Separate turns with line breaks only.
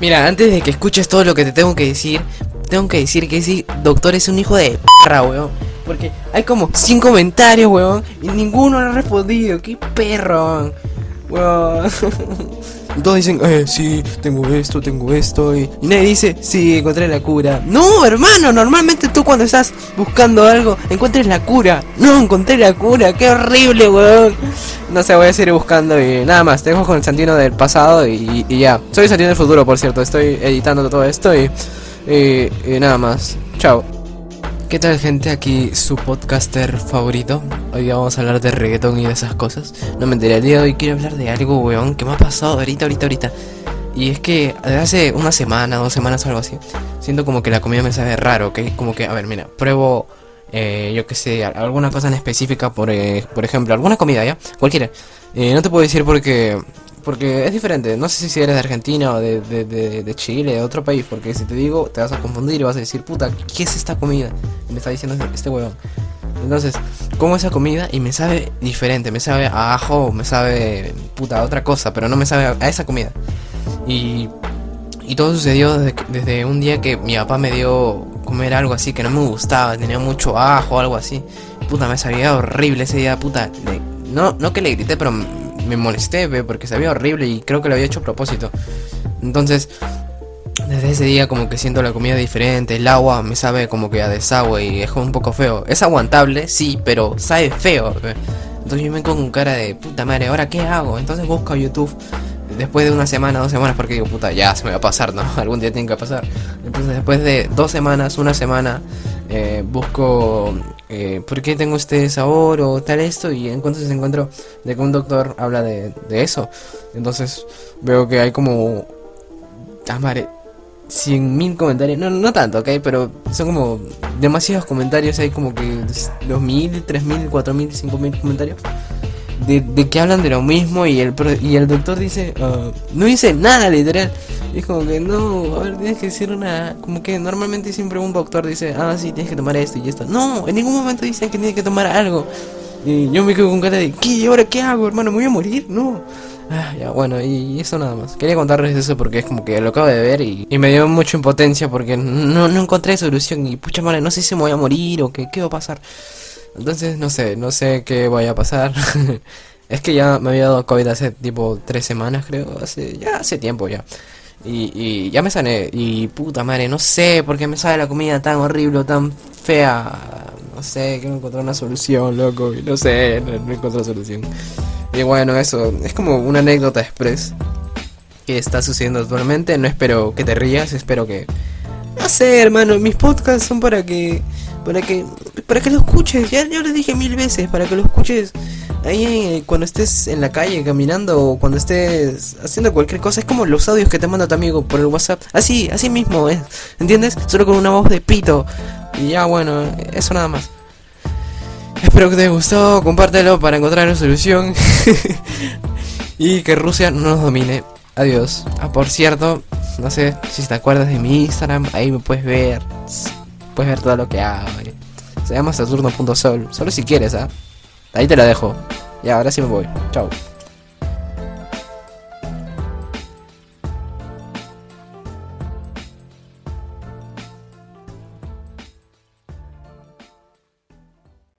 Mira, antes de que escuches todo lo que te tengo que decir, tengo que decir que ese doctor es un hijo de perra, weón. Porque hay como 100 comentarios, weón, y ninguno ha respondido. ¡Qué perro! Weón. Y todos dicen, eh, sí, tengo esto, tengo esto. Y, y nadie dice, sí, encontré la cura. No, hermano, normalmente tú cuando estás buscando algo, encuentres la cura. No, encontré la cura, qué horrible, weón. No sé, voy a seguir buscando y nada más. Te dejo con el Santino del pasado y, ya. Soy Santino del futuro, por cierto. Estoy editando todo esto y nada más. Chao. ¿Qué tal gente? Aquí su podcaster favorito. Hoy vamos a hablar de reggaetón y de esas cosas. No me enteré el día de hoy, quiero hablar de algo, weón, que me ha pasado ahorita, ahorita, ahorita. Y es que desde hace una semana, dos semanas o algo así, siento como que la comida me sabe raro, ¿ok? Como que, a ver, mira, pruebo, eh, yo que sé, alguna cosa en específica, por, eh, por ejemplo, alguna comida, ¿ya? Cualquiera. Eh, no te puedo decir porque porque es diferente. No sé si eres de Argentina o de, de, de, de, Chile, de otro país. Porque si te digo, te vas a confundir y vas a decir, puta, ¿qué es esta comida? Y me está diciendo este huevón. Entonces, como esa comida y me sabe diferente. Me sabe a ajo, me sabe, puta, a otra cosa. Pero no me sabe a esa comida. Y, y todo sucedió desde, desde un día que mi papá me dio comer algo así que no me gustaba. Tenía mucho ajo o algo así. Puta, me sabía horrible ese día, puta. Le, no, no que le grité, pero me molesté, ve, porque sabía horrible y creo que lo había hecho a propósito. Entonces, desde ese día como que siento la comida diferente, el agua me sabe como que a desagüe y es un poco feo. Es aguantable, sí, pero sabe feo. Entonces yo me con cara de puta madre, ¿ahora qué hago? Entonces busco YouTube después de una semana, dos semanas, porque digo, puta, ya se me va a pasar, ¿no? Algún día tiene que pasar. Entonces después de dos semanas, una semana, eh, busco eh, por qué tengo este sabor o tal esto y entonces encuentro de que un doctor habla de, de eso. Entonces veo que hay como... Ah, madre, 100.000 comentarios, no, no tanto, ok, pero son como demasiados comentarios, hay como que 2.000, 3.000, 4.000, 5.000 comentarios de, de, que hablan de lo mismo y el, y el doctor dice, uh, no dice nada literal. Y como que no, a ver, tienes que decir una. Como que normalmente siempre un doctor dice, ah, sí, tienes que tomar esto y esto. No, en ningún momento dicen que tienes que tomar algo. Y yo me quedo con cara de, ¿qué? ¿Y ahora qué hago, hermano? ¿Me voy a morir? No. Ah, ya, bueno, y eso nada más. Quería contarles eso porque es como que lo acabo de ver y, y me dio mucha impotencia porque no, no encontré solución. Y pucha madre, no sé si me voy a morir o qué, qué va a pasar. Entonces, no sé, no sé qué vaya a pasar. es que ya me había dado COVID hace tipo tres semanas, creo. Hace, ya hace tiempo ya. Y, y ya me sané. Y puta madre, no sé por qué me sabe la comida tan horrible, tan fea. No sé, quiero encontrar una solución, loco. Y no sé, no, no encuentro solución. Y bueno, eso. Es como una anécdota express que está sucediendo actualmente. No espero que te rías, espero que. No sé, hermano, mis podcasts son para que para que para que lo escuches ya yo les dije mil veces para que lo escuches ahí eh, cuando estés en la calle caminando o cuando estés haciendo cualquier cosa es como los audios que te manda tu amigo por el WhatsApp así así mismo es entiendes solo con una voz de pito y ya bueno eso nada más espero que te haya gustado compártelo para encontrar una solución y que Rusia no nos domine adiós ah por cierto no sé si te acuerdas de mi Instagram ahí me puedes ver puedes ver todo lo que hago. Se llama Saturno.sol. Solo si quieres, ¿ah? ¿eh? Ahí te la dejo. Y ahora sí me voy. Chao.